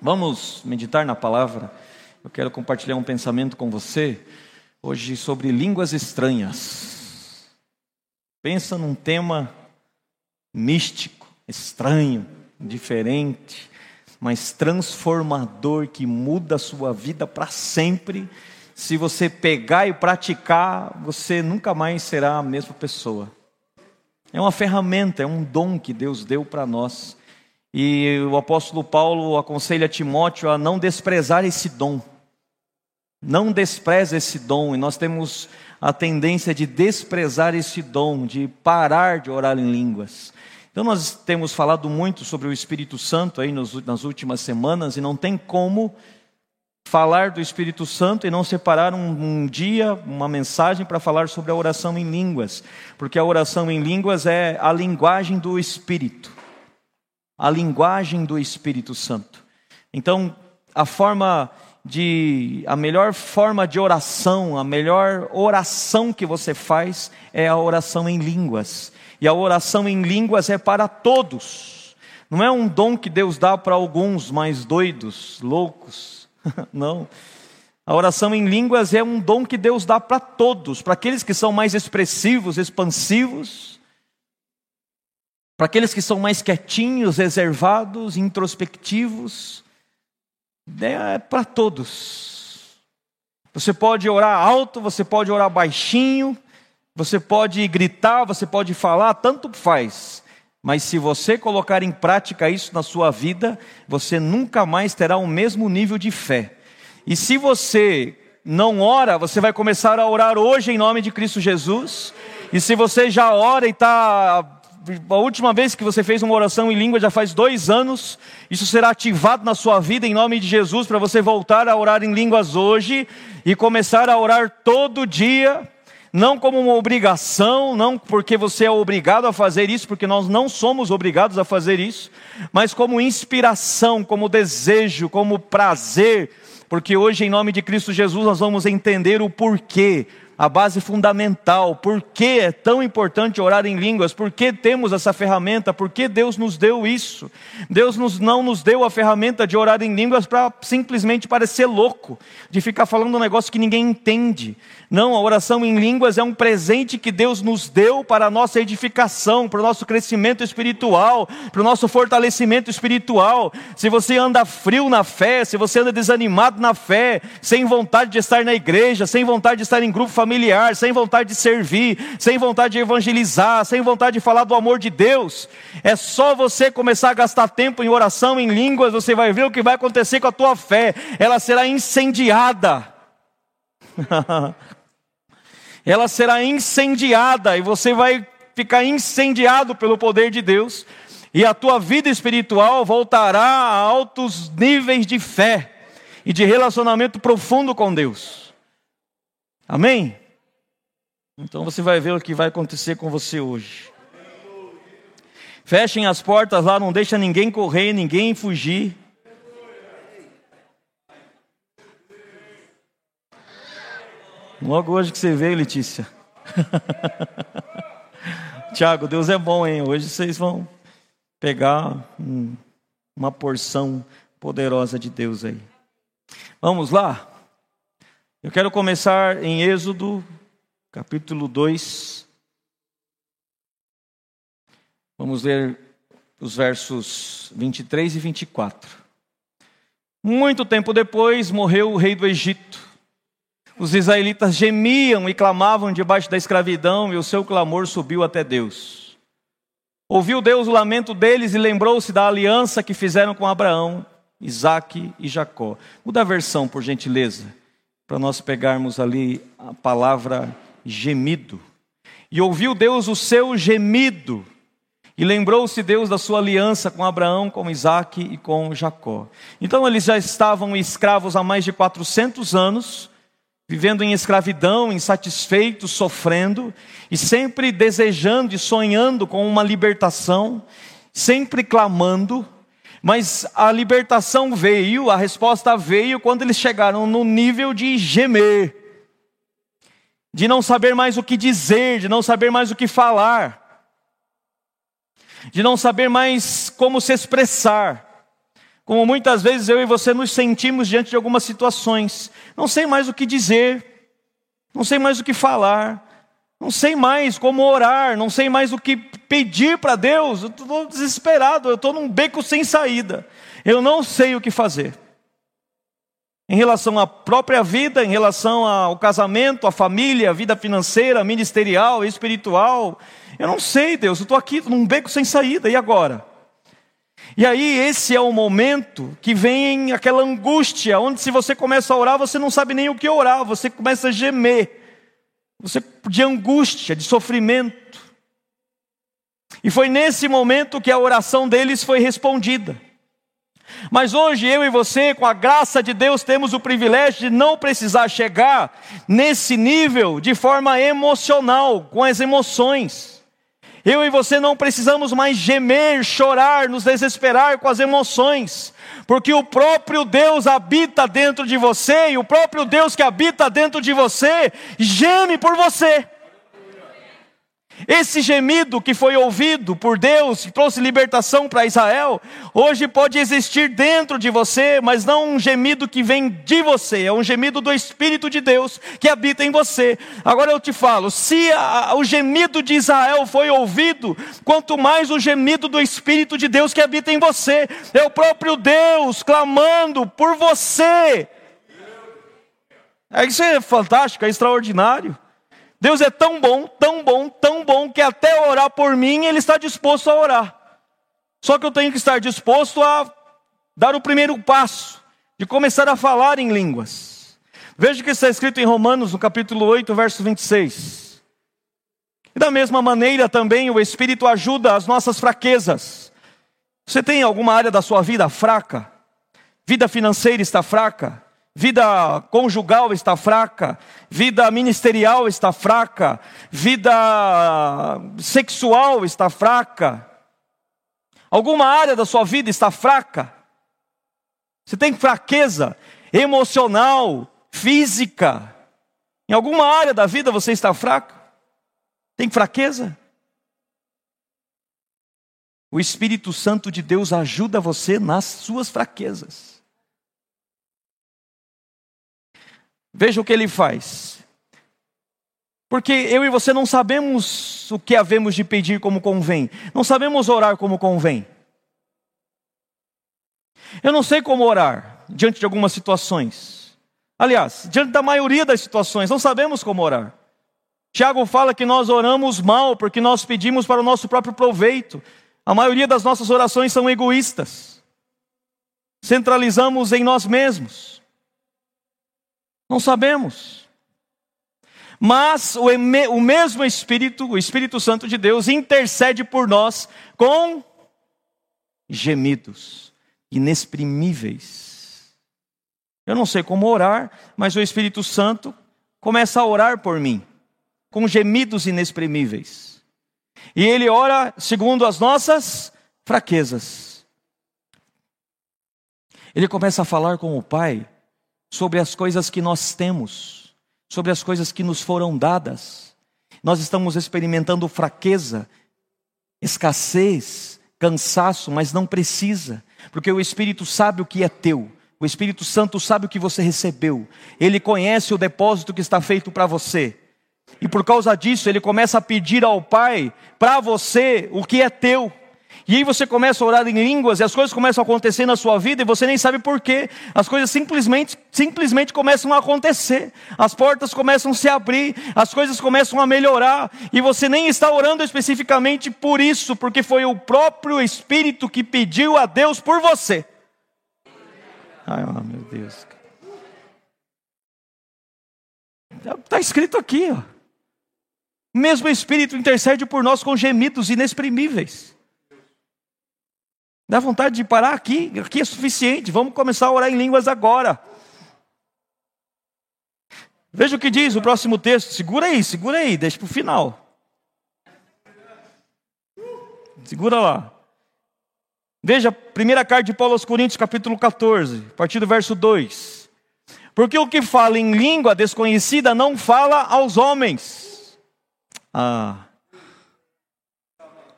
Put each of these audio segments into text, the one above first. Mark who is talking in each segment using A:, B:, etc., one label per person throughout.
A: Vamos meditar na palavra. Eu quero compartilhar um pensamento com você hoje sobre línguas estranhas. Pensa num tema místico, estranho, diferente, mas transformador que muda a sua vida para sempre. Se você pegar e praticar, você nunca mais será a mesma pessoa. É uma ferramenta, é um dom que Deus deu para nós. E o apóstolo Paulo aconselha Timóteo a não desprezar esse dom. Não despreze esse dom, e nós temos a tendência de desprezar esse dom, de parar de orar em línguas. Então, nós temos falado muito sobre o Espírito Santo aí nas últimas semanas, e não tem como falar do Espírito Santo e não separar um, um dia, uma mensagem para falar sobre a oração em línguas, porque a oração em línguas é a linguagem do Espírito a linguagem do Espírito Santo. Então, a forma de a melhor forma de oração, a melhor oração que você faz é a oração em línguas. E a oração em línguas é para todos. Não é um dom que Deus dá para alguns mais doidos, loucos. Não. A oração em línguas é um dom que Deus dá para todos, para aqueles que são mais expressivos, expansivos, para aqueles que são mais quietinhos, reservados, introspectivos, é para todos. Você pode orar alto, você pode orar baixinho, você pode gritar, você pode falar, tanto faz. Mas se você colocar em prática isso na sua vida, você nunca mais terá o mesmo nível de fé. E se você não ora, você vai começar a orar hoje em nome de Cristo Jesus. E se você já ora e está a última vez que você fez uma oração em língua já faz dois anos, isso será ativado na sua vida em nome de Jesus para você voltar a orar em línguas hoje e começar a orar todo dia, não como uma obrigação, não porque você é obrigado a fazer isso, porque nós não somos obrigados a fazer isso, mas como inspiração, como desejo, como prazer, porque hoje, em nome de Cristo Jesus, nós vamos entender o porquê a base fundamental, por que é tão importante orar em línguas, por que temos essa ferramenta, por que Deus nos deu isso. Deus nos, não nos deu a ferramenta de orar em línguas para simplesmente parecer louco, de ficar falando um negócio que ninguém entende. Não, a oração em línguas é um presente que Deus nos deu para a nossa edificação, para o nosso crescimento espiritual, para o nosso fortalecimento espiritual. Se você anda frio na fé, se você anda desanimado na fé, sem vontade de estar na igreja, sem vontade de estar em grupo familiar, sem vontade de servir, sem vontade de evangelizar, sem vontade de falar do amor de Deus, é só você começar a gastar tempo em oração em línguas, você vai ver o que vai acontecer com a tua fé. Ela será incendiada. ela será incendiada e você vai ficar incendiado pelo poder de Deus, e a tua vida espiritual voltará a altos níveis de fé e de relacionamento profundo com Deus. Amém? Então você vai ver o que vai acontecer com você hoje. Fechem as portas lá, não deixa ninguém correr, ninguém fugir. Logo hoje que você veio, Letícia. Tiago, Deus é bom, hein? Hoje vocês vão pegar um, uma porção poderosa de Deus aí. Vamos lá? Eu quero começar em Êxodo, capítulo 2. Vamos ler os versos 23 e 24. Muito tempo depois morreu o rei do Egito os israelitas gemiam e clamavam debaixo da escravidão, e o seu clamor subiu até Deus. Ouviu Deus o lamento deles e lembrou-se da aliança que fizeram com Abraão, Isaque e Jacó. Muda a versão, por gentileza, para nós pegarmos ali a palavra gemido. E ouviu Deus o seu gemido, e lembrou-se Deus da sua aliança com Abraão, com Isaque e com Jacó. Então eles já estavam escravos há mais de 400 anos, vivendo em escravidão, insatisfeitos, sofrendo, e sempre desejando e sonhando com uma libertação, sempre clamando, mas a libertação veio, a resposta veio quando eles chegaram no nível de gemer, de não saber mais o que dizer, de não saber mais o que falar, de não saber mais como se expressar. como muitas vezes eu e você nos sentimos diante de algumas situações. Não sei mais o que dizer, não sei mais o que falar, não sei mais como orar, não sei mais o que pedir para Deus. Eu estou desesperado, eu estou num beco sem saída. Eu não sei o que fazer. Em relação à própria vida, em relação ao casamento, à família, à vida financeira, ministerial, espiritual. Eu não sei, Deus, eu estou aqui num beco sem saída, e agora? E aí, esse é o momento que vem aquela angústia, onde se você começa a orar, você não sabe nem o que orar, você começa a gemer, você de angústia, de sofrimento. E foi nesse momento que a oração deles foi respondida. Mas hoje eu e você, com a graça de Deus, temos o privilégio de não precisar chegar nesse nível de forma emocional, com as emoções. Eu e você não precisamos mais gemer, chorar, nos desesperar com as emoções, porque o próprio Deus habita dentro de você e o próprio Deus que habita dentro de você geme por você. Esse gemido que foi ouvido por Deus, que trouxe libertação para Israel, hoje pode existir dentro de você, mas não um gemido que vem de você, é um gemido do Espírito de Deus que habita em você. Agora eu te falo: se a, o gemido de Israel foi ouvido, quanto mais o gemido do Espírito de Deus que habita em você, é o próprio Deus clamando por você. É, isso é fantástico, é extraordinário. Deus é tão bom, tão bom, tão bom, que até orar por mim, Ele está disposto a orar. Só que eu tenho que estar disposto a dar o primeiro passo, de começar a falar em línguas. Veja o que está escrito em Romanos, no capítulo 8, verso 26. E da mesma maneira também o Espírito ajuda as nossas fraquezas. Você tem alguma área da sua vida fraca? Vida financeira está fraca? Vida conjugal está fraca, vida ministerial está fraca, vida sexual está fraca. Alguma área da sua vida está fraca? Você tem fraqueza emocional, física? Em alguma área da vida você está fraco? Tem fraqueza? O Espírito Santo de Deus ajuda você nas suas fraquezas. Veja o que ele faz. Porque eu e você não sabemos o que havemos de pedir como convém, não sabemos orar como convém. Eu não sei como orar diante de algumas situações. Aliás, diante da maioria das situações, não sabemos como orar. Tiago fala que nós oramos mal porque nós pedimos para o nosso próprio proveito. A maioria das nossas orações são egoístas. Centralizamos em nós mesmos. Não sabemos. Mas o, o mesmo Espírito, o Espírito Santo de Deus, intercede por nós com gemidos inexprimíveis. Eu não sei como orar, mas o Espírito Santo começa a orar por mim, com gemidos inexprimíveis. E ele ora segundo as nossas fraquezas. Ele começa a falar com o Pai sobre as coisas que nós temos, sobre as coisas que nos foram dadas. Nós estamos experimentando fraqueza, escassez, cansaço, mas não precisa, porque o Espírito sabe o que é teu. O Espírito Santo sabe o que você recebeu. Ele conhece o depósito que está feito para você. E por causa disso, ele começa a pedir ao Pai para você o que é teu. E aí você começa a orar em línguas e as coisas começam a acontecer na sua vida e você nem sabe por quê. As coisas simplesmente, simplesmente começam a acontecer. As portas começam a se abrir, as coisas começam a melhorar e você nem está orando especificamente por isso, porque foi o próprio Espírito que pediu a Deus por você. Ai, oh, meu Deus. Está escrito aqui, ó. O mesmo Espírito intercede por nós com gemidos inexprimíveis. Dá vontade de parar aqui, aqui é suficiente, vamos começar a orar em línguas agora. Veja o que diz o próximo texto, segura aí, segura aí, deixa para o final. Segura lá. Veja, primeira carta de Paulo aos Coríntios, capítulo 14, a partir do verso 2. Porque o que fala em língua desconhecida não fala aos homens. Ah.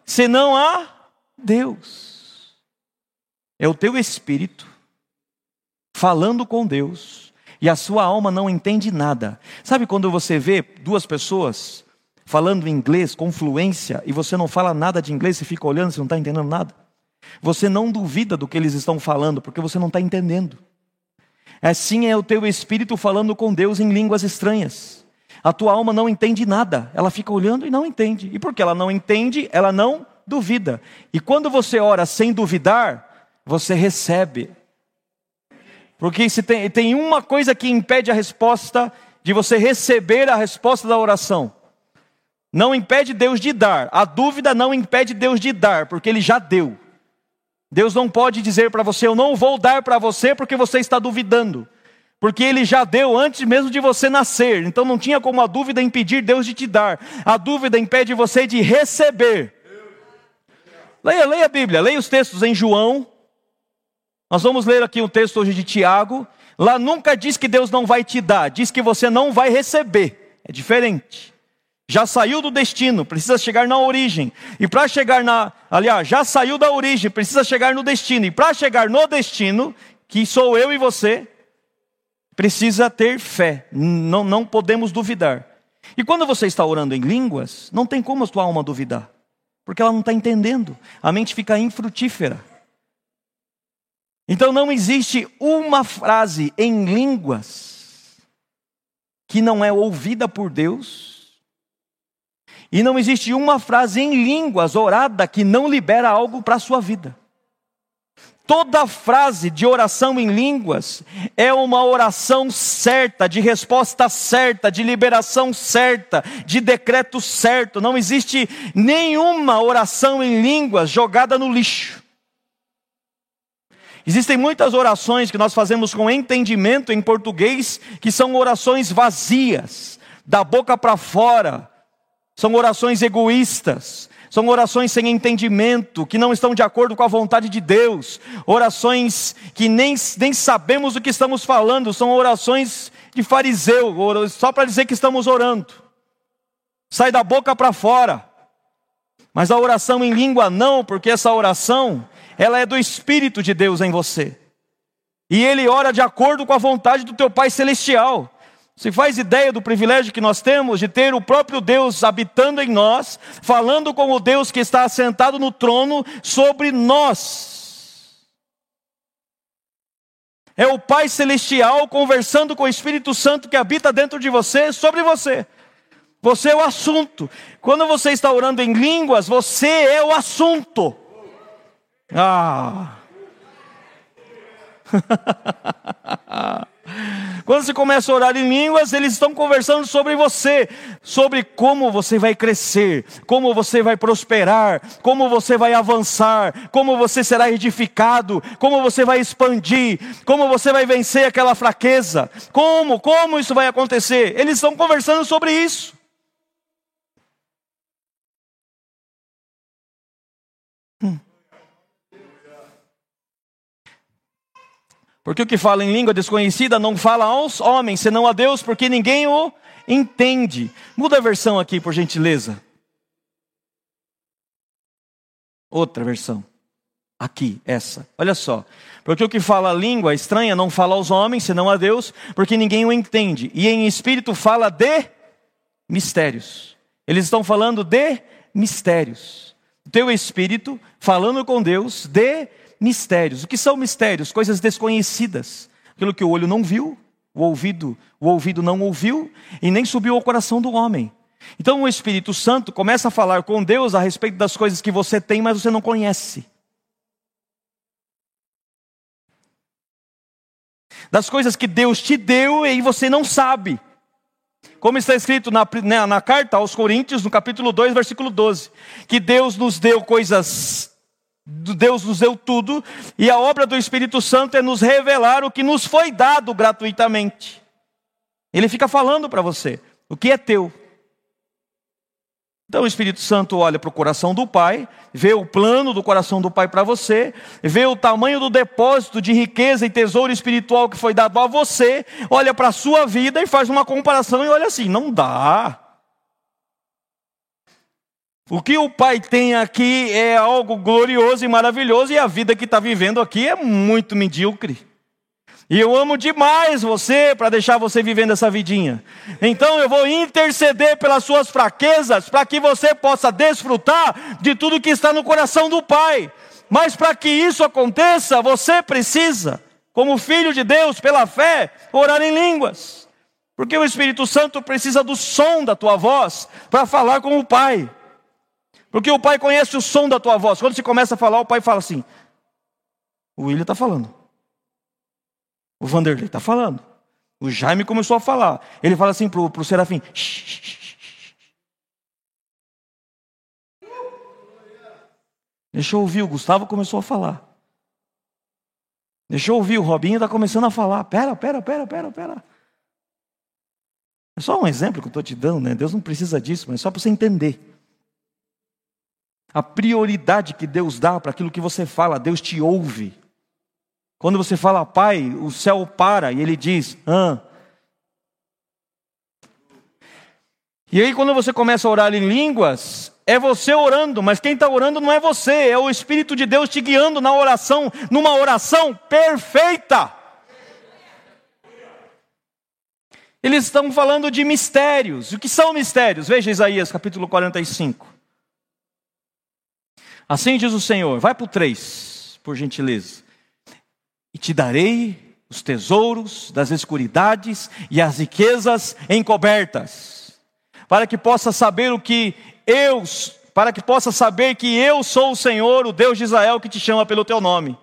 A: Senão a Deus. É o teu espírito falando com Deus e a sua alma não entende nada. Sabe quando você vê duas pessoas falando inglês com fluência e você não fala nada de inglês, você fica olhando, você não está entendendo nada? Você não duvida do que eles estão falando, porque você não está entendendo. Assim é o teu espírito falando com Deus em línguas estranhas. A tua alma não entende nada, ela fica olhando e não entende. E porque ela não entende, ela não duvida. E quando você ora sem duvidar, você recebe. Porque se tem, tem uma coisa que impede a resposta de você receber a resposta da oração. Não impede Deus de dar. A dúvida não impede Deus de dar, porque Ele já deu. Deus não pode dizer para você, eu não vou dar para você porque você está duvidando. Porque Ele já deu antes mesmo de você nascer. Então não tinha como a dúvida impedir Deus de te dar. A dúvida impede você de receber. Leia, leia a Bíblia, leia os textos em João. Nós vamos ler aqui um texto hoje de Tiago. Lá nunca diz que Deus não vai te dar, diz que você não vai receber. É diferente. Já saiu do destino, precisa chegar na origem. E para chegar na, aliás, já saiu da origem, precisa chegar no destino. E para chegar no destino, que sou eu e você, precisa ter fé. Não, não podemos duvidar. E quando você está orando em línguas, não tem como a sua alma duvidar, porque ela não está entendendo. A mente fica infrutífera. Então não existe uma frase em línguas que não é ouvida por Deus e não existe uma frase em línguas orada que não libera algo para a sua vida. Toda frase de oração em línguas é uma oração certa, de resposta certa, de liberação certa, de decreto certo. Não existe nenhuma oração em línguas jogada no lixo. Existem muitas orações que nós fazemos com entendimento em português, que são orações vazias, da boca para fora, são orações egoístas, são orações sem entendimento, que não estão de acordo com a vontade de Deus, orações que nem, nem sabemos o que estamos falando, são orações de fariseu, só para dizer que estamos orando. Sai da boca para fora. Mas a oração em língua não, porque essa oração, ela é do Espírito de Deus em você. E ele ora de acordo com a vontade do teu Pai Celestial. Você faz ideia do privilégio que nós temos de ter o próprio Deus habitando em nós, falando com o Deus que está assentado no trono sobre nós. É o Pai Celestial conversando com o Espírito Santo que habita dentro de você, sobre você. Você é o assunto. Quando você está orando em línguas, você é o assunto. Ah. Quando você começa a orar em línguas, eles estão conversando sobre você, sobre como você vai crescer, como você vai prosperar, como você vai avançar, como você será edificado, como você vai expandir, como você vai vencer aquela fraqueza. Como? Como isso vai acontecer? Eles estão conversando sobre isso. Porque o que fala em língua desconhecida não fala aos homens, senão a Deus, porque ninguém o entende. Muda a versão aqui, por gentileza. Outra versão. Aqui, essa. Olha só. Porque o que fala língua estranha não fala aos homens, senão a Deus, porque ninguém o entende. E em espírito fala de mistérios. Eles estão falando de mistérios. O teu espírito falando com Deus de mistérios. O que são mistérios? Coisas desconhecidas. Aquilo que o olho não viu, o ouvido, o ouvido não ouviu e nem subiu ao coração do homem. Então o Espírito Santo começa a falar com Deus a respeito das coisas que você tem, mas você não conhece. Das coisas que Deus te deu e você não sabe. Como está escrito na, na, na carta aos Coríntios, no capítulo 2, versículo 12: que Deus nos deu coisas Deus nos deu tudo, e a obra do Espírito Santo é nos revelar o que nos foi dado gratuitamente. Ele fica falando para você o que é teu. Então o Espírito Santo olha para o coração do Pai, vê o plano do coração do Pai para você, vê o tamanho do depósito de riqueza e tesouro espiritual que foi dado a você, olha para a sua vida e faz uma comparação e olha assim: não dá. O que o Pai tem aqui é algo glorioso e maravilhoso, e a vida que está vivendo aqui é muito medíocre. E eu amo demais você para deixar você vivendo essa vidinha. Então eu vou interceder pelas suas fraquezas, para que você possa desfrutar de tudo que está no coração do Pai. Mas para que isso aconteça, você precisa, como filho de Deus, pela fé, orar em línguas. Porque o Espírito Santo precisa do som da tua voz para falar com o Pai. Porque o pai conhece o som da tua voz. Quando você começa a falar, o pai fala assim: O William está falando. O Vanderlei está falando. O Jaime começou a falar. Ele fala assim para o Serafim: Deixa eu ouvir, o Gustavo começou a falar. Deixa eu ouvir, o Robinho está começando a falar. Pera, pera, pera, pera, pera. É só um exemplo que eu estou te dando, né? Deus não precisa disso, mas é só para você entender. A prioridade que Deus dá para aquilo que você fala, Deus te ouve. Quando você fala Pai, o céu para e ele diz: ah. E aí, quando você começa a orar em línguas, é você orando, mas quem está orando não é você, é o Espírito de Deus te guiando na oração, numa oração perfeita. Eles estão falando de mistérios. O que são mistérios? Veja Isaías capítulo 45. Assim diz o Senhor, vai para o 3, por gentileza. E te darei os tesouros das escuridades e as riquezas encobertas, para que possa saber o que eu, para que possa saber que eu sou o Senhor, o Deus de Israel, que te chama pelo teu nome.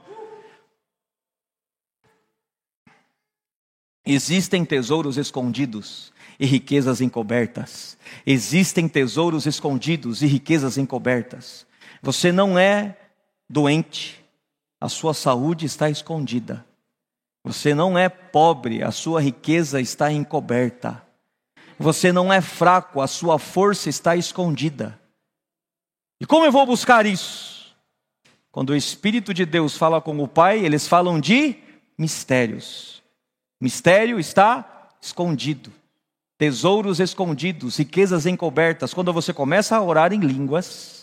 A: Existem tesouros escondidos e riquezas encobertas. Existem tesouros escondidos e riquezas encobertas. Você não é doente, a sua saúde está escondida. Você não é pobre, a sua riqueza está encoberta. Você não é fraco, a sua força está escondida. E como eu vou buscar isso? Quando o Espírito de Deus fala com o Pai, eles falam de mistérios. Mistério está escondido. Tesouros escondidos, riquezas encobertas. Quando você começa a orar em línguas,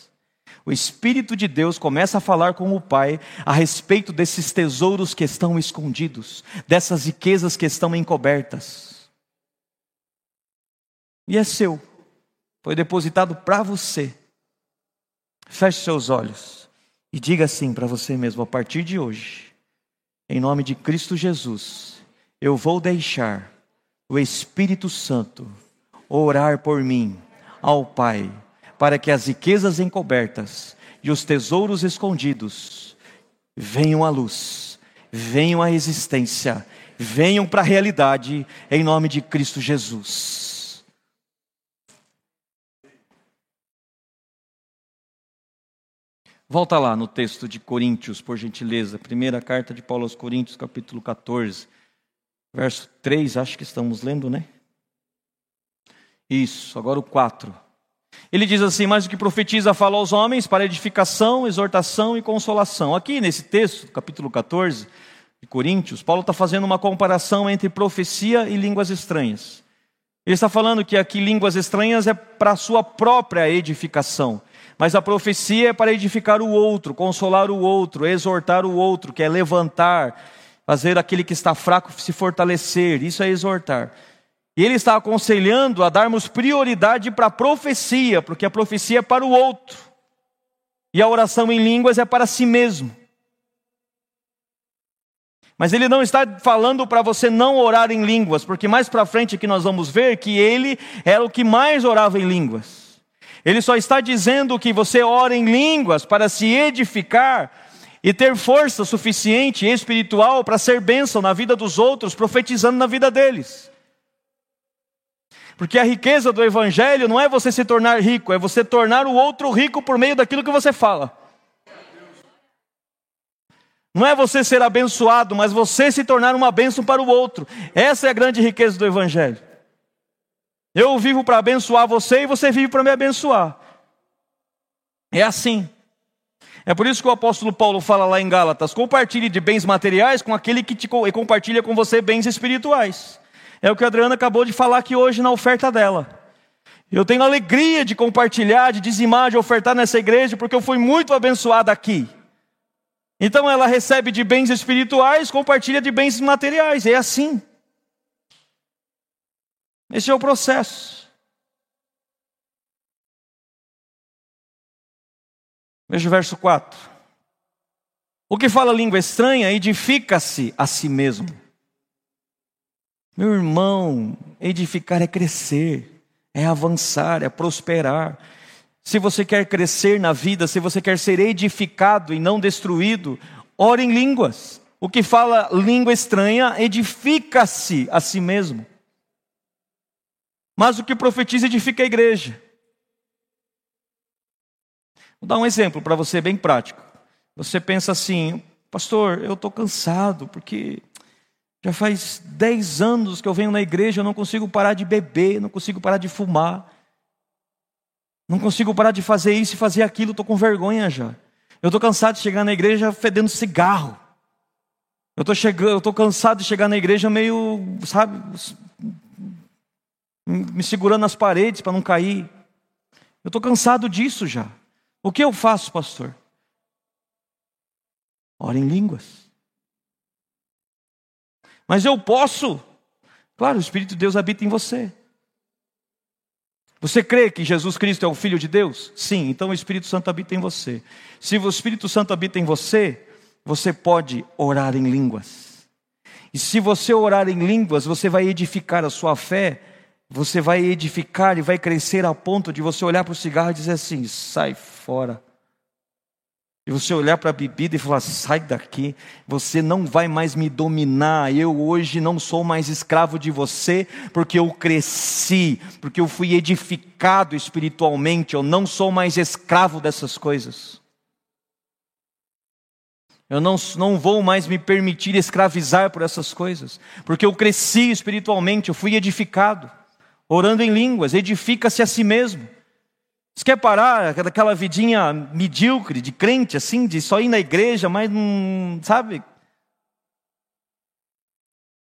A: o Espírito de Deus começa a falar com o Pai a respeito desses tesouros que estão escondidos, dessas riquezas que estão encobertas. E é seu, foi depositado para você. Feche seus olhos e diga assim para você mesmo: a partir de hoje, em nome de Cristo Jesus, eu vou deixar o Espírito Santo orar por mim ao Pai para que as riquezas encobertas e os tesouros escondidos venham à luz, venham à existência, venham para a realidade, em nome de Cristo Jesus. Volta lá no texto de Coríntios, por gentileza, primeira carta de Paulo aos Coríntios, capítulo 14, verso 3, acho que estamos lendo, né? Isso, agora o 4. Ele diz assim: Mas o que profetiza fala aos homens para edificação, exortação e consolação. Aqui nesse texto, capítulo 14 de Coríntios, Paulo está fazendo uma comparação entre profecia e línguas estranhas. Ele está falando que aqui línguas estranhas é para a sua própria edificação, mas a profecia é para edificar o outro, consolar o outro, exortar o outro, que é levantar, fazer aquele que está fraco se fortalecer. Isso é exortar. E ele está aconselhando a darmos prioridade para a profecia, porque a profecia é para o outro. E a oração em línguas é para si mesmo. Mas ele não está falando para você não orar em línguas, porque mais para frente que nós vamos ver que ele era o que mais orava em línguas. Ele só está dizendo que você ora em línguas para se edificar e ter força suficiente espiritual para ser bênção na vida dos outros, profetizando na vida deles. Porque a riqueza do Evangelho não é você se tornar rico, é você tornar o outro rico por meio daquilo que você fala. Não é você ser abençoado, mas você se tornar uma bênção para o outro. Essa é a grande riqueza do Evangelho. Eu vivo para abençoar você e você vive para me abençoar. É assim. É por isso que o apóstolo Paulo fala lá em Gálatas: compartilhe de bens materiais com aquele que te compartilha com você bens espirituais. É o que a Adriana acabou de falar aqui hoje na oferta dela. Eu tenho alegria de compartilhar, de dizimar, de ofertar nessa igreja, porque eu fui muito abençoada aqui. Então ela recebe de bens espirituais, compartilha de bens materiais. É assim. Esse é o processo. Veja o verso 4. O que fala língua estranha edifica-se a si mesmo. Meu irmão, edificar é crescer, é avançar, é prosperar. Se você quer crescer na vida, se você quer ser edificado e não destruído, ore em línguas. O que fala língua estranha edifica-se a si mesmo. Mas o que profetiza edifica a igreja. Vou dar um exemplo para você bem prático. Você pensa assim, pastor, eu estou cansado, porque já faz 10 anos que eu venho na igreja, eu não consigo parar de beber, não consigo parar de fumar. Não consigo parar de fazer isso e fazer aquilo, estou com vergonha já. Eu estou cansado de chegar na igreja fedendo cigarro. Eu estou chegando, eu cansado de chegar na igreja meio, sabe, me segurando nas paredes para não cair. Eu estou cansado disso já. O que eu faço, pastor? Ora em línguas. Mas eu posso. Claro, o Espírito de Deus habita em você. Você crê que Jesus Cristo é o Filho de Deus? Sim, então o Espírito Santo habita em você. Se o Espírito Santo habita em você, você pode orar em línguas. E se você orar em línguas, você vai edificar a sua fé, você vai edificar e vai crescer a ponto de você olhar para o cigarro e dizer assim: sai fora. E você olhar para a bebida e falar: sai daqui, você não vai mais me dominar. Eu hoje não sou mais escravo de você, porque eu cresci, porque eu fui edificado espiritualmente. Eu não sou mais escravo dessas coisas. Eu não, não vou mais me permitir escravizar por essas coisas, porque eu cresci espiritualmente, eu fui edificado. Orando em línguas, edifica-se a si mesmo. Você quer parar daquela vidinha medíocre, de crente, assim, de só ir na igreja, mas não, sabe?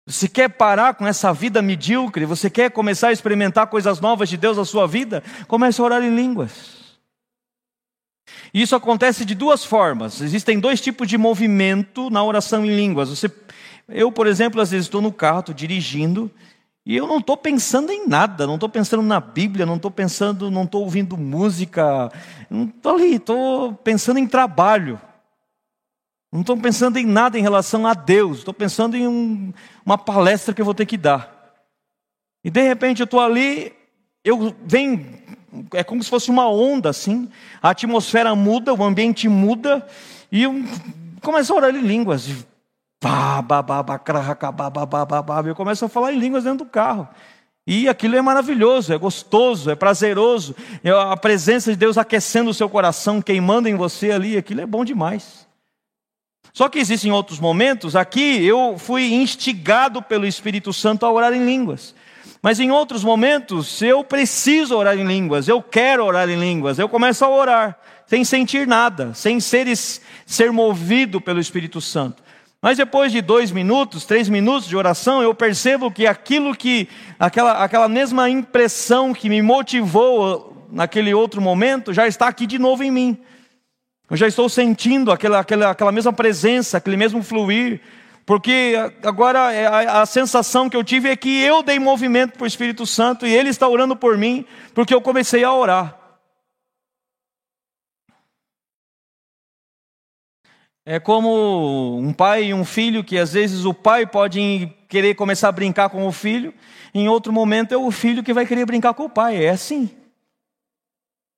A: Você quer parar com essa vida medíocre? Você quer começar a experimentar coisas novas de Deus na sua vida? Comece a orar em línguas. Isso acontece de duas formas. Existem dois tipos de movimento na oração em línguas. Você, eu, por exemplo, às vezes estou no carro, estou dirigindo, e eu não estou pensando em nada, não estou pensando na Bíblia, não estou pensando, não estou ouvindo música, não estou ali, estou pensando em trabalho. Não estou pensando em nada em relação a Deus, estou pensando em um, uma palestra que eu vou ter que dar. E de repente eu estou ali, eu venho, é como se fosse uma onda assim, a atmosfera muda, o ambiente muda, e eu começo a orar em línguas, eu começo a falar em línguas dentro do carro. E aquilo é maravilhoso, é gostoso, é prazeroso. É a presença de Deus aquecendo o seu coração, queimando em você ali, aquilo é bom demais. Só que existem outros momentos, aqui eu fui instigado pelo Espírito Santo a orar em línguas. Mas em outros momentos eu preciso orar em línguas, eu quero orar em línguas, eu começo a orar, sem sentir nada, sem ser, ser movido pelo Espírito Santo. Mas depois de dois minutos, três minutos de oração, eu percebo que aquilo que, aquela, aquela mesma impressão que me motivou naquele outro momento, já está aqui de novo em mim. Eu já estou sentindo aquela, aquela, aquela mesma presença, aquele mesmo fluir, porque agora é a, a, sensação que eu tive é que eu dei movimento para o Espírito Santo e Ele está orando por mim, porque eu comecei a orar. É como um pai e um filho, que às vezes o pai pode querer começar a brincar com o filho, em outro momento é o filho que vai querer brincar com o pai. É assim.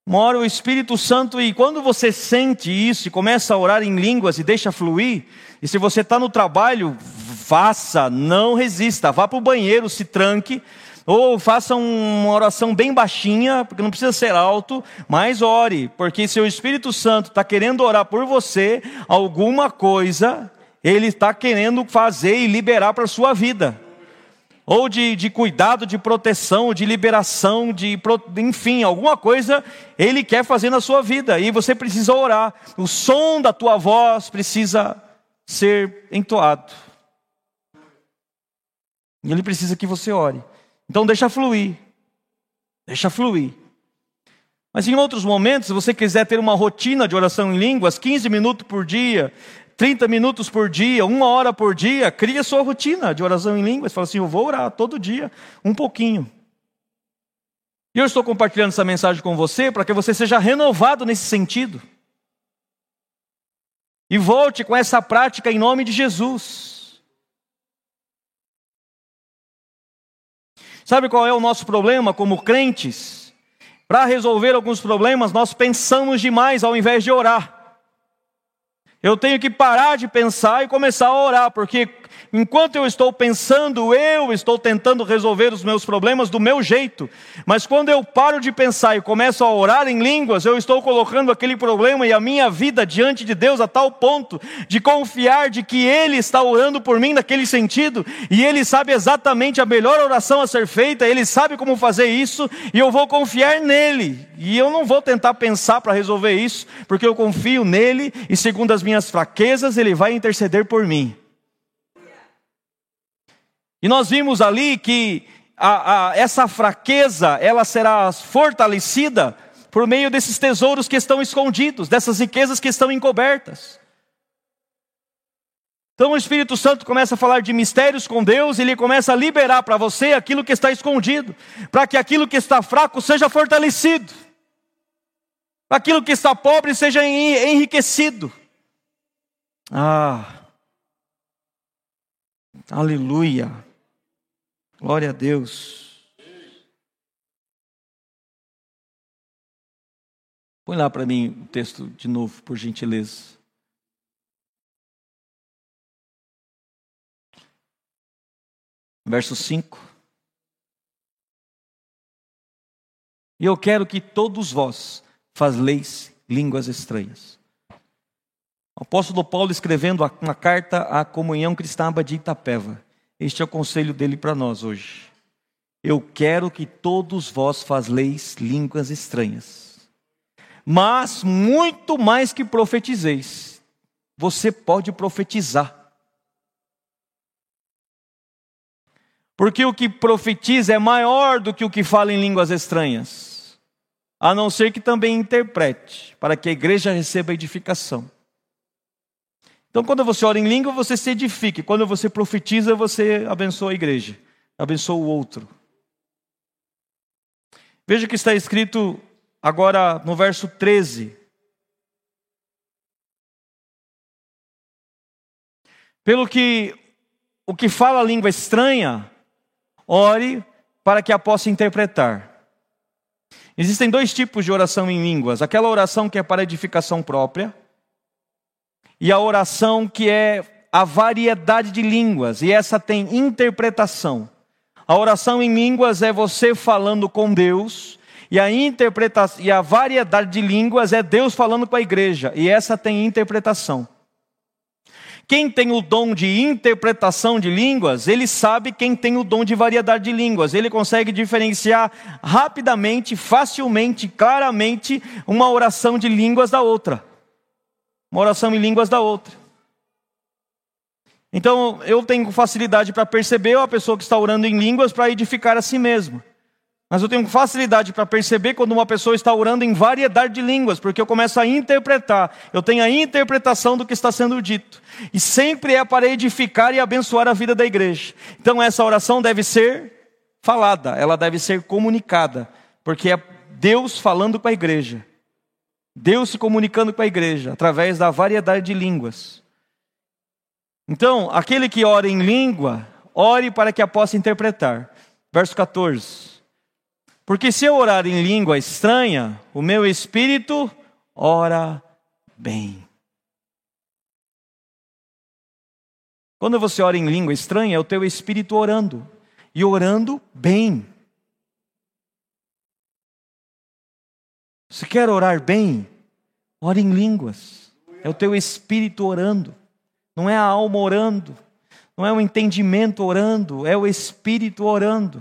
A: Mora o Espírito Santo e quando você sente isso e começa a orar em línguas e deixa fluir, e se você está no trabalho, faça, não resista, vá para o banheiro, se tranque, ou faça uma oração bem baixinha, porque não precisa ser alto, mas ore, porque se o Espírito Santo está querendo orar por você, alguma coisa ele está querendo fazer e liberar para a sua vida. Ou de, de cuidado, de proteção, de liberação, de enfim, alguma coisa ele quer fazer na sua vida. E você precisa orar. O som da tua voz precisa ser entoado. E ele precisa que você ore. Então deixa fluir. Deixa fluir. Mas em outros momentos, se você quiser ter uma rotina de oração em línguas, 15 minutos por dia, 30 minutos por dia, uma hora por dia, cria sua rotina de oração em línguas. Fala assim: eu vou orar todo dia, um pouquinho. E eu estou compartilhando essa mensagem com você para que você seja renovado nesse sentido. E volte com essa prática em nome de Jesus. Sabe qual é o nosso problema como crentes? Para resolver alguns problemas, nós pensamos demais ao invés de orar. Eu tenho que parar de pensar e começar a orar, porque enquanto eu estou pensando, eu estou tentando resolver os meus problemas do meu jeito. Mas quando eu paro de pensar e começo a orar em línguas, eu estou colocando aquele problema e a minha vida diante de Deus a tal ponto de confiar de que Ele está orando por mim naquele sentido, e Ele sabe exatamente a melhor oração a ser feita, Ele sabe como fazer isso, e eu vou confiar nele. E eu não vou tentar pensar para resolver isso, porque eu confio nele, e segundo as minhas fraquezas, Ele vai interceder por mim. E nós vimos ali que a, a, essa fraqueza, ela será fortalecida por meio desses tesouros que estão escondidos, dessas riquezas que estão encobertas. Então o Espírito Santo começa a falar de mistérios com Deus e ele começa a liberar para você aquilo que está escondido, para que aquilo que está fraco seja fortalecido, para aquilo que está pobre seja enriquecido. Ah, aleluia, glória a Deus. Põe lá para mim o texto de novo, por gentileza. Verso 5. E eu quero que todos vós fazleis línguas estranhas o apóstolo Paulo escrevendo uma carta à comunhão cristã de Itapeva. Este é o conselho dele para nós hoje. Eu quero que todos vós fazleis línguas estranhas. Mas muito mais que profetizeis. Você pode profetizar. Porque o que profetiza é maior do que o que fala em línguas estranhas. A não ser que também interprete, para que a igreja receba edificação. Então, quando você ora em língua, você se edifica. Quando você profetiza, você abençoa a igreja, abençoa o outro. Veja o que está escrito agora no verso 13. Pelo que o que fala a língua estranha, ore para que a possa interpretar. Existem dois tipos de oração em línguas: aquela oração que é para edificação própria e a oração que é a variedade de línguas, e essa tem interpretação. A oração em línguas é você falando com Deus, e a interpretação e a variedade de línguas é Deus falando com a igreja, e essa tem interpretação. Quem tem o dom de interpretação de línguas, ele sabe quem tem o dom de variedade de línguas. Ele consegue diferenciar rapidamente, facilmente, claramente uma oração de línguas da outra uma oração em línguas da outra. Então, eu tenho facilidade para perceber a pessoa que está orando em línguas para edificar a si mesma. Mas eu tenho facilidade para perceber quando uma pessoa está orando em variedade de línguas, porque eu começo a interpretar, eu tenho a interpretação do que está sendo dito. E sempre é para edificar e abençoar a vida da igreja. Então essa oração deve ser falada, ela deve ser comunicada, porque é Deus falando com a igreja. Deus se comunicando com a igreja através da variedade de línguas. Então, aquele que ora em língua, ore para que a possa interpretar. Verso 14. Porque se eu orar em língua estranha, o meu espírito ora bem. Quando você ora em língua estranha, é o teu espírito orando. E orando bem. Se quer orar bem, ore em línguas. É o teu espírito orando, não é a alma orando, não é o entendimento orando, é o espírito orando.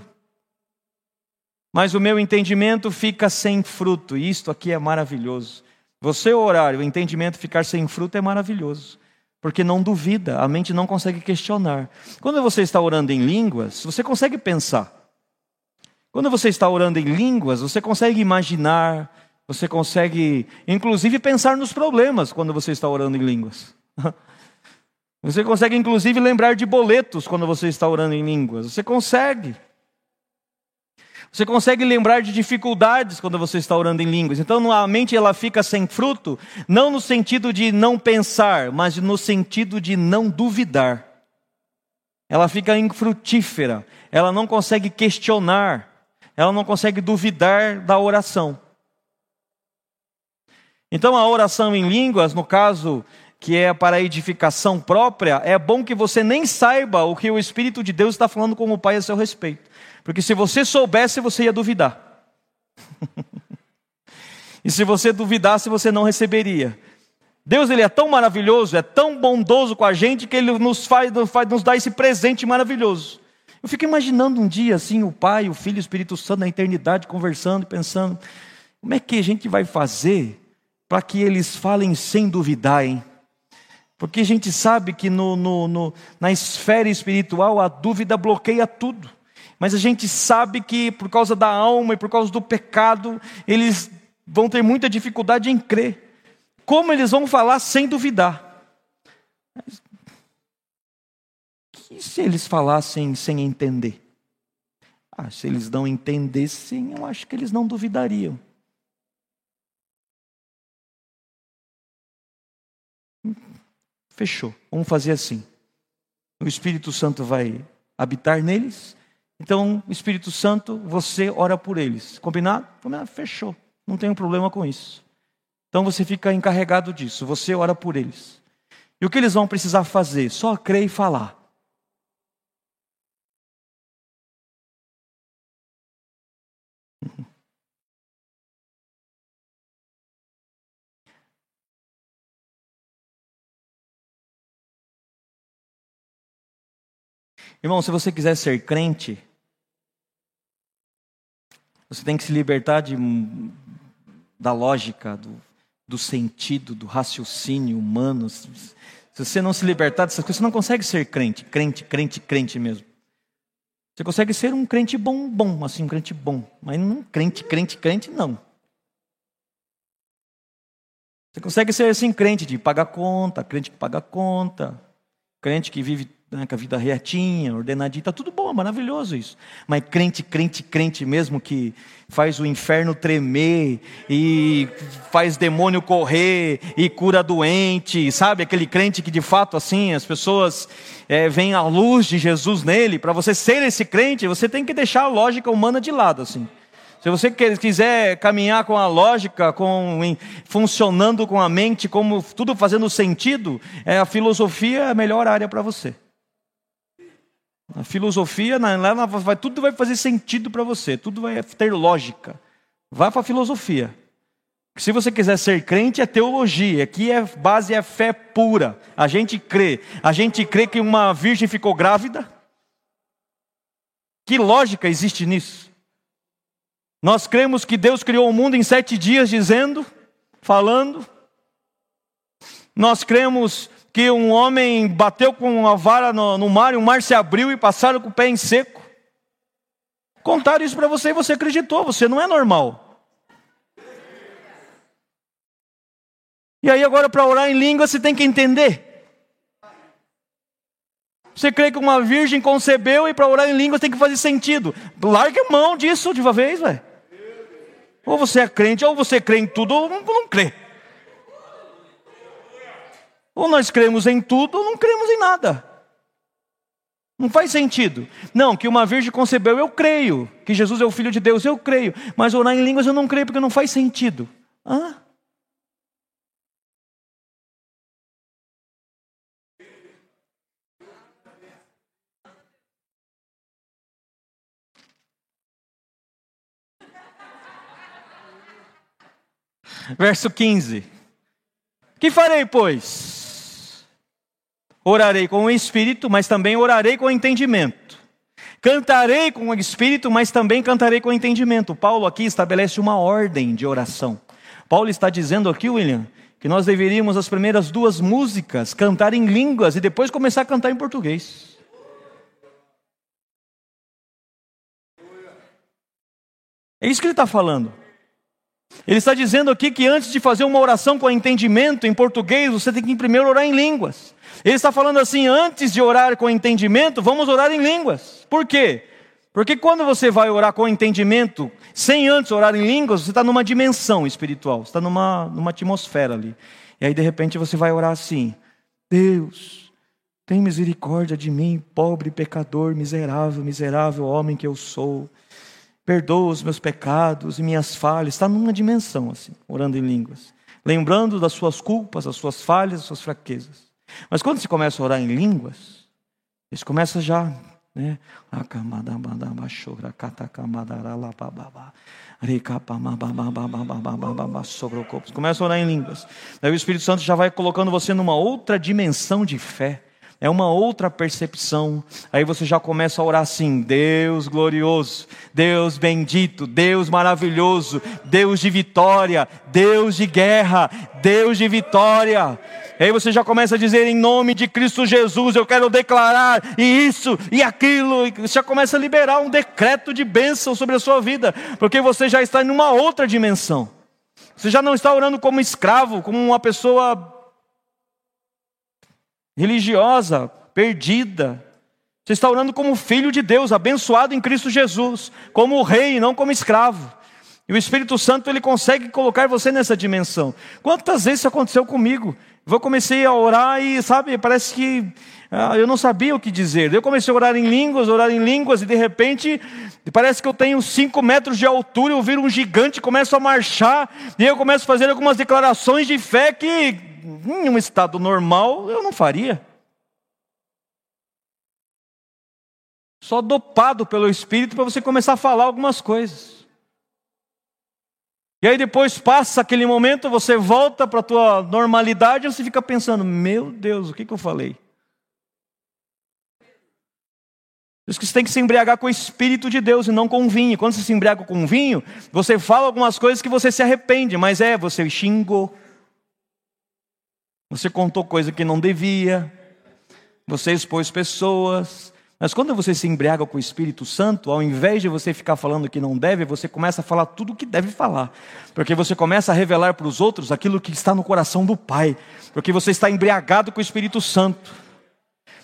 A: Mas o meu entendimento fica sem fruto, e isto aqui é maravilhoso. Você orar e o entendimento ficar sem fruto é maravilhoso, porque não duvida, a mente não consegue questionar. Quando você está orando em línguas, você consegue pensar. Quando você está orando em línguas, você consegue imaginar, você consegue, inclusive, pensar nos problemas quando você está orando em línguas. Você consegue, inclusive, lembrar de boletos quando você está orando em línguas. Você consegue. Você consegue lembrar de dificuldades quando você está orando em línguas. Então a mente ela fica sem fruto, não no sentido de não pensar, mas no sentido de não duvidar. Ela fica infrutífera, ela não consegue questionar, ela não consegue duvidar da oração. Então a oração em línguas, no caso que é para edificação própria, é bom que você nem saiba o que o Espírito de Deus está falando com o Pai a seu respeito. Porque se você soubesse, você ia duvidar. e se você duvidasse, você não receberia. Deus ele é tão maravilhoso, é tão bondoso com a gente que ele nos faz, nos dá esse presente maravilhoso. Eu fico imaginando um dia assim, o Pai, o Filho e o Espírito Santo na eternidade conversando e pensando, como é que a gente vai fazer para que eles falem sem duvidar, hein? Porque a gente sabe que no, no, no, na esfera espiritual a dúvida bloqueia tudo. Mas a gente sabe que por causa da alma e por causa do pecado, eles vão ter muita dificuldade em crer. Como eles vão falar sem duvidar? E se eles falassem sem entender? Ah, se eles não entendessem, eu acho que eles não duvidariam. Fechou. Vamos fazer assim. O Espírito Santo vai habitar neles então, Espírito Santo, você ora por eles. Combinado? Combinado? Fechou. Não tem problema com isso. Então você fica encarregado disso. Você ora por eles. E o que eles vão precisar fazer? Só crer e falar. Irmão, se você quiser ser crente, você tem que se libertar de, da lógica, do, do sentido, do raciocínio humano. Se você não se libertar dessas coisas, você não consegue ser crente, crente, crente, crente mesmo. Você consegue ser um crente bom, bom, assim, um crente bom, mas não crente, crente, crente, não. Você consegue ser assim, crente de pagar conta, crente que paga conta, crente que vive né, com a vida retinha, ordenadinha, está tudo bom, é maravilhoso isso. Mas crente, crente, crente mesmo que faz o inferno tremer e faz demônio correr e cura doente, sabe? Aquele crente que de fato assim as pessoas é, veem a luz de Jesus nele. Para você ser esse crente, você tem que deixar a lógica humana de lado, assim. Se você quiser caminhar com a lógica, com, funcionando com a mente, como tudo fazendo sentido, é, a filosofia é a melhor área para você. A filosofia, lá vai, tudo vai fazer sentido para você, tudo vai ter lógica. Vá para a filosofia. Se você quiser ser crente, é teologia. Aqui é base é fé pura. A gente crê. A gente crê que uma virgem ficou grávida. Que lógica existe nisso? Nós cremos que Deus criou o mundo em sete dias, dizendo, falando. Nós cremos que um homem bateu com uma vara no, no mar e o mar se abriu e passaram com o pé em seco. Contaram isso para você e você acreditou, você não é normal. E aí agora para orar em língua você tem que entender. Você crê que uma virgem concebeu e para orar em língua tem que fazer sentido. Larga mão disso de uma vez, velho. Ou você é crente, ou você crê em tudo, ou não crê. Ou nós cremos em tudo ou não cremos em nada. Não faz sentido. Não, que uma virgem concebeu, eu creio. Que Jesus é o Filho de Deus, eu creio. Mas orar em línguas eu não creio porque não faz sentido. Hã? Verso 15: Que farei, pois? Orarei com o espírito, mas também orarei com o entendimento. Cantarei com o espírito, mas também cantarei com o entendimento. Paulo aqui estabelece uma ordem de oração. Paulo está dizendo aqui, William, que nós deveríamos as primeiras duas músicas cantar em línguas e depois começar a cantar em português. É isso que ele está falando. Ele está dizendo aqui que antes de fazer uma oração com entendimento em português, você tem que primeiro orar em línguas. Ele está falando assim: antes de orar com entendimento, vamos orar em línguas. Por quê? Porque quando você vai orar com entendimento, sem antes orar em línguas, você está numa dimensão espiritual, você está numa, numa atmosfera ali. E aí, de repente, você vai orar assim: Deus, tem misericórdia de mim, pobre pecador, miserável, miserável homem que eu sou perdoa os meus pecados e minhas falhas. Está numa dimensão assim, orando em línguas. Lembrando das suas culpas, das suas falhas, das suas fraquezas. Mas quando se começa a orar em línguas, você começa já, né? Começa a orar em línguas. Daí o Espírito Santo já vai colocando você numa outra dimensão de fé é uma outra percepção. Aí você já começa a orar assim: Deus glorioso, Deus bendito, Deus maravilhoso, Deus de vitória, Deus de guerra, Deus de vitória. Aí você já começa a dizer em nome de Cristo Jesus, eu quero declarar e isso e aquilo, e você já começa a liberar um decreto de bênção sobre a sua vida, porque você já está em uma outra dimensão. Você já não está orando como escravo, como uma pessoa religiosa, perdida. Você está orando como filho de Deus, abençoado em Cristo Jesus, como rei, não como escravo. E o Espírito Santo ele consegue colocar você nessa dimensão. Quantas vezes isso aconteceu comigo? Eu comecei a orar e, sabe, parece que ah, eu não sabia o que dizer. Eu comecei a orar em línguas, orar em línguas, e de repente parece que eu tenho cinco metros de altura, eu viro um gigante, começo a marchar, e eu começo a fazer algumas declarações de fé que em um estado normal eu não faria. Só dopado pelo Espírito para você começar a falar algumas coisas. E aí depois passa aquele momento, você volta para a tua normalidade e você fica pensando, meu Deus, o que, que eu falei? Isso que você tem que se embriagar com o Espírito de Deus e não com vinho. Quando você se embriaga com vinho, você fala algumas coisas que você se arrepende, mas é, você xingou, você contou coisa que não devia, você expôs pessoas. Mas quando você se embriaga com o Espírito Santo, ao invés de você ficar falando o que não deve, você começa a falar tudo o que deve falar. Porque você começa a revelar para os outros aquilo que está no coração do Pai. Porque você está embriagado com o Espírito Santo.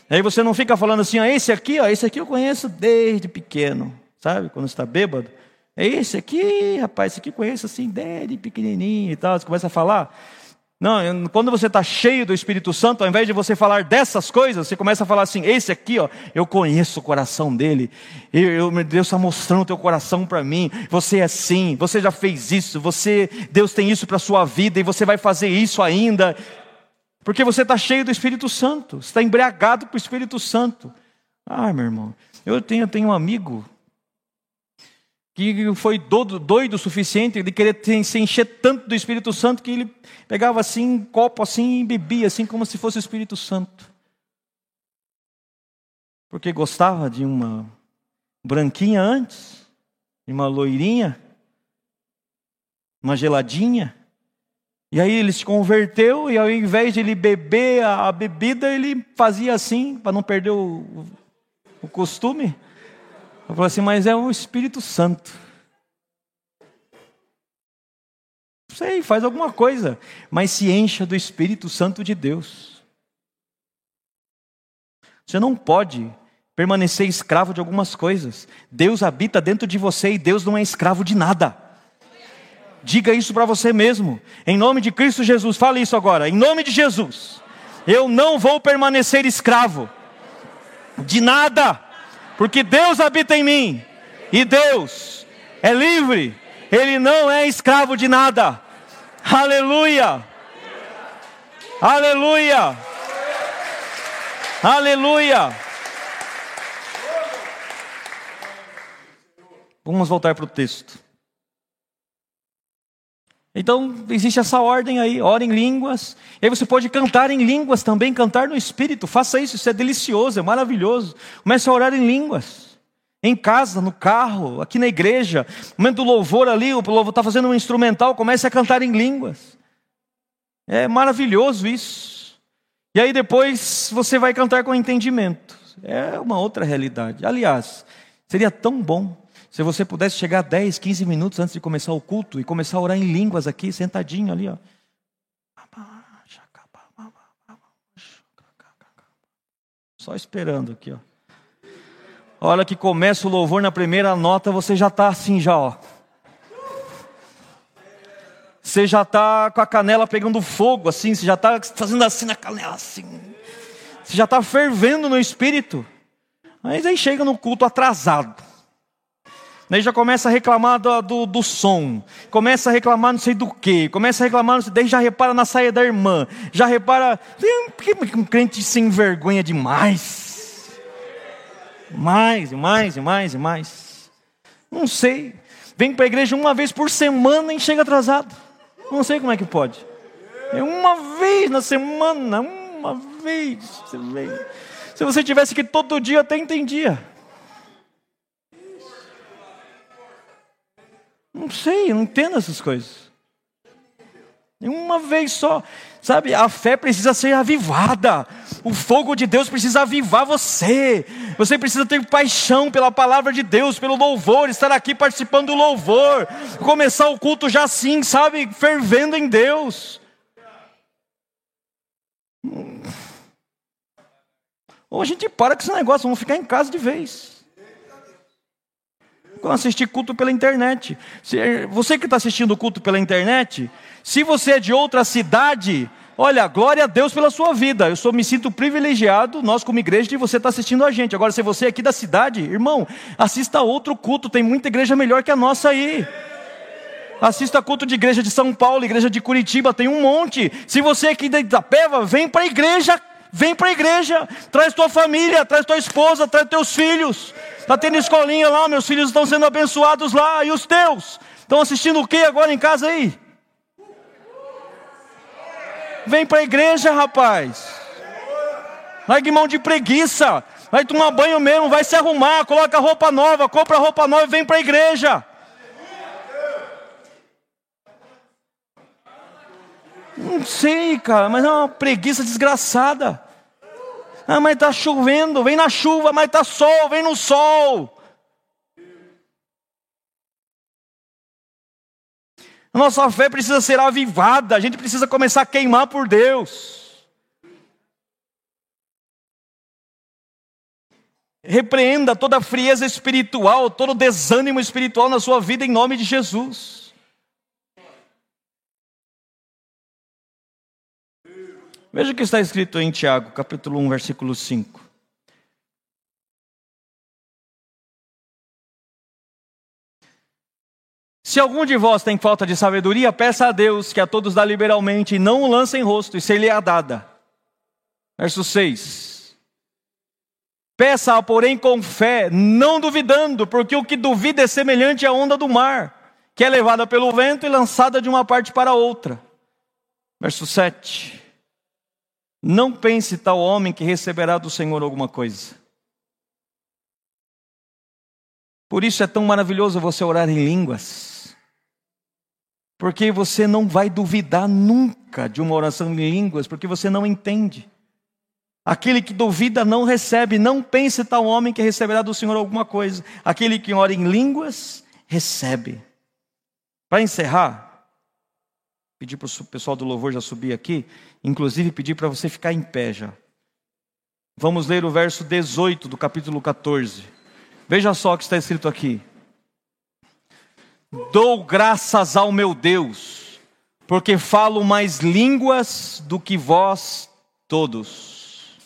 A: Aí você não fica falando assim, ah, esse aqui, ó, esse aqui eu conheço desde pequeno. Sabe? Quando está bêbado. É esse aqui, rapaz, esse aqui eu conheço assim desde pequenininho e tal. Você começa a falar. Não, quando você está cheio do Espírito Santo, ao invés de você falar dessas coisas, você começa a falar assim: esse aqui, ó, eu conheço o coração dele. Eu, eu Deus está mostrando o teu coração para mim. Você é assim, você já fez isso, você, Deus tem isso para a sua vida e você vai fazer isso ainda. Porque você está cheio do Espírito Santo, está embriagado com o Espírito Santo. Ah, meu irmão, eu tenho, eu tenho um amigo que foi doido, doido o suficiente de querer se encher tanto do Espírito Santo que ele pegava assim um copo assim e bebia assim como se fosse o Espírito Santo. Porque gostava de uma branquinha antes, de uma loirinha, uma geladinha. E aí ele se converteu e ao invés de ele beber a, bebida, ele fazia assim para não perder o, o costume. Eu falei assim, mas é o Espírito Santo. Não sei, faz alguma coisa, mas se encha do Espírito Santo de Deus. Você não pode permanecer escravo de algumas coisas. Deus habita dentro de você e Deus não é escravo de nada. Diga isso para você mesmo. Em nome de Cristo Jesus, fale isso agora. Em nome de Jesus, eu não vou permanecer escravo de nada porque Deus habita em mim, e Deus é livre, Ele não é escravo de nada. Aleluia! Aleluia! Aleluia! Vamos voltar para o texto. Então, existe essa ordem aí, ora em línguas. E aí você pode cantar em línguas também, cantar no Espírito. Faça isso, isso é delicioso, é maravilhoso. Comece a orar em línguas. Em casa, no carro, aqui na igreja. No momento do louvor ali, o louvor está fazendo um instrumental, comece a cantar em línguas. É maravilhoso isso. E aí depois você vai cantar com entendimento. É uma outra realidade. Aliás, seria tão bom Se você pudesse chegar 10, 15 minutos antes de começar o culto e começar a orar em línguas aqui, sentadinho ali, ó. Só esperando aqui, ó. Olha que começa o louvor na primeira nota, você já está assim já, ó. Você já está com a canela pegando fogo, assim, você já está fazendo assim na canela, assim. Você já está fervendo no espírito. Mas aí chega no culto atrasado. Daí já começa a reclamar do, do, do, som, começa a reclamar não sei do que, começa a reclamar, daí já repara na saia da irmã, já repara, que um crente sem vergonha demais. Mais, e mais, e mais, e mais. Não sei. Vem para a igreja uma vez por semana e chega atrasado. Não sei como é que pode. É uma vez na semana, uma vez. Se você tivesse que todo dia, até entendia. Não sei, eu não entendo essas coisas. Uma vez só. Sabe, a fé precisa ser avivada. O fogo de Deus precisa avivar você. Você precisa ter paixão pela palavra de Deus, pelo louvor, estar aqui participando do louvor. Começar o culto já assim, sabe, fervendo em Deus. Ou a gente para com esse negócio, vamos ficar em casa de vez assistir culto pela internet. Você que está assistindo o culto pela internet, se você é de outra cidade, olha, glória a Deus pela sua vida. Eu sou, me sinto privilegiado, nós como igreja, de você estar tá assistindo a gente. Agora, se você é aqui da cidade, irmão, assista outro culto, tem muita igreja melhor que a nossa aí. Assista culto de igreja de São Paulo, igreja de Curitiba, tem um monte. Se você é aqui da Itapeva, vem para a igreja, vem para a igreja, traz tua família, traz tua esposa, traz teus filhos. Está tendo escolinha lá, meus filhos estão sendo abençoados lá. E os teus? Estão assistindo o que agora em casa aí? Vem para a igreja, rapaz. Largue mão de preguiça. Vai tomar banho mesmo, vai se arrumar, coloca roupa nova, compra roupa nova e vem para a igreja. Não sei, cara, mas é uma preguiça desgraçada. Ah, mas está chovendo, vem na chuva, mas está sol, vem no sol. A nossa fé precisa ser avivada, a gente precisa começar a queimar por Deus. Repreenda toda frieza espiritual, todo desânimo espiritual na sua vida em nome de Jesus. Veja o que está escrito em Tiago, capítulo 1, versículo 5. Se algum de vós tem falta de sabedoria, peça a Deus que a todos dá liberalmente e não o lance em rosto, e ser-lhe-á dada. Verso 6. Peça, porém, com fé, não duvidando, porque o que duvida é semelhante à onda do mar, que é levada pelo vento e lançada de uma parte para outra. Verso 7. Não pense tal homem que receberá do Senhor alguma coisa. Por isso é tão maravilhoso você orar em línguas. Porque você não vai duvidar nunca de uma oração em línguas, porque você não entende. Aquele que duvida não recebe, não pense tal homem que receberá do Senhor alguma coisa. Aquele que ora em línguas, recebe. Para encerrar, pedir para o pessoal do louvor já subir aqui, inclusive pedir para você ficar em pé já. Vamos ler o verso 18 do capítulo 14. Veja só o que está escrito aqui. Dou graças ao meu Deus, porque falo mais línguas do que vós todos.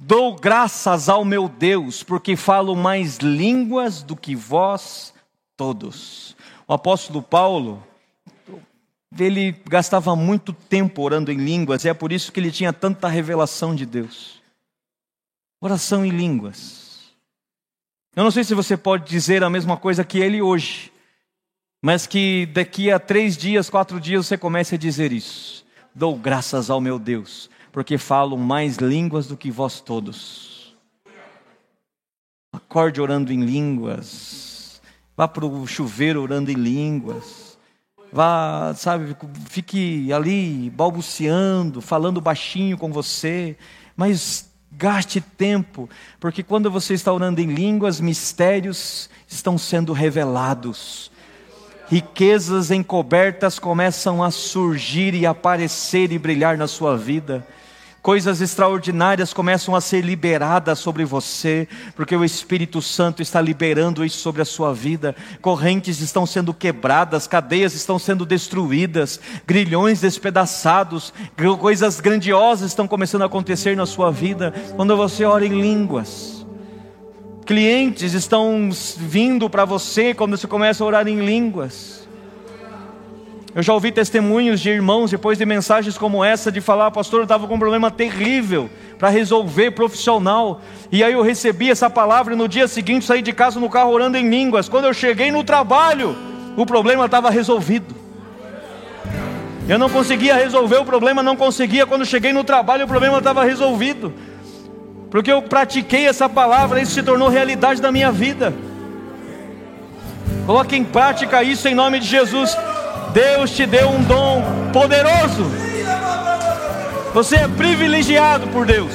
A: Dou graças ao meu Deus, porque falo mais línguas do que vós todos. O apóstolo Paulo, ele gastava muito tempo orando em línguas, e é por isso que ele tinha tanta revelação de Deus. Oração em línguas. Eu não sei se você pode dizer a mesma coisa que ele hoje, mas que daqui a três dias, quatro dias você comece a dizer isso. Dou graças ao meu Deus, porque falo mais línguas do que vós todos. Acorde orando em línguas. Vá para o chuveiro orando em línguas vá, sabe, fique ali balbuciando, falando baixinho com você, mas Gaste tempo, porque quando você está orando em línguas, mistérios estão sendo revelados. Riquezas encobertas começam a surgir e aparecer e brilhar na sua vida. Coisas extraordinárias começam a ser liberadas sobre você, porque o Espírito Santo está liberando isso sobre a sua vida. Correntes estão sendo quebradas, cadeias estão sendo destruídas, grilhões despedaçados, coisas grandiosas estão começando a acontecer na sua vida quando você ora em línguas. Clientes estão vindo para você quando você começa a orar em línguas. Eu já ouvi testemunhos de irmãos, depois de mensagens como essa, de falar, pastor, eu estava com um problema terrível para resolver profissional. E aí eu recebi essa palavra e no dia seguinte saí de casa no carro orando em línguas. Quando eu cheguei no trabalho, o problema estava resolvido. Eu não conseguia resolver o problema, não conseguia. Quando cheguei no trabalho, o problema estava resolvido. Porque eu pratiquei essa palavra, isso se tornou realidade da minha vida. Coloque em prática isso em nome de Jesus. Deus te deu um dom poderoso. Você é privilegiado por Deus.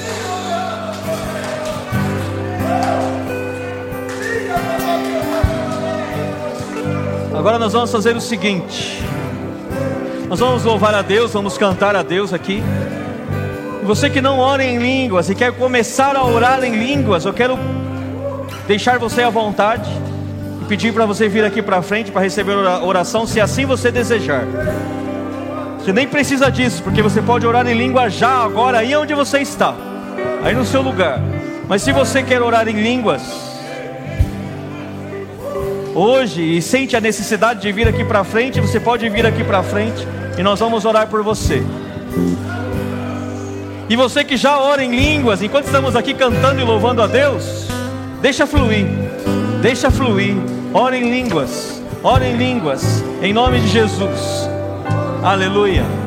A: Agora nós vamos fazer o seguinte: nós vamos louvar a Deus, vamos cantar a Deus aqui. Você que não ora em línguas e quer começar a orar em línguas, eu quero deixar você à vontade pedir para você vir aqui para frente para receber oração, se assim você desejar. Você nem precisa disso, porque você pode orar em língua já, agora, aí onde você está, aí no seu lugar. Mas se você quer orar em línguas, hoje, e sente a necessidade de vir aqui para frente, você pode vir aqui para frente e nós vamos orar por você. E você que já ora em línguas, enquanto estamos aqui cantando e louvando a Deus, deixa fluir, deixa fluir. Ora em línguas, ora em línguas, em nome de Jesus. Aleluia.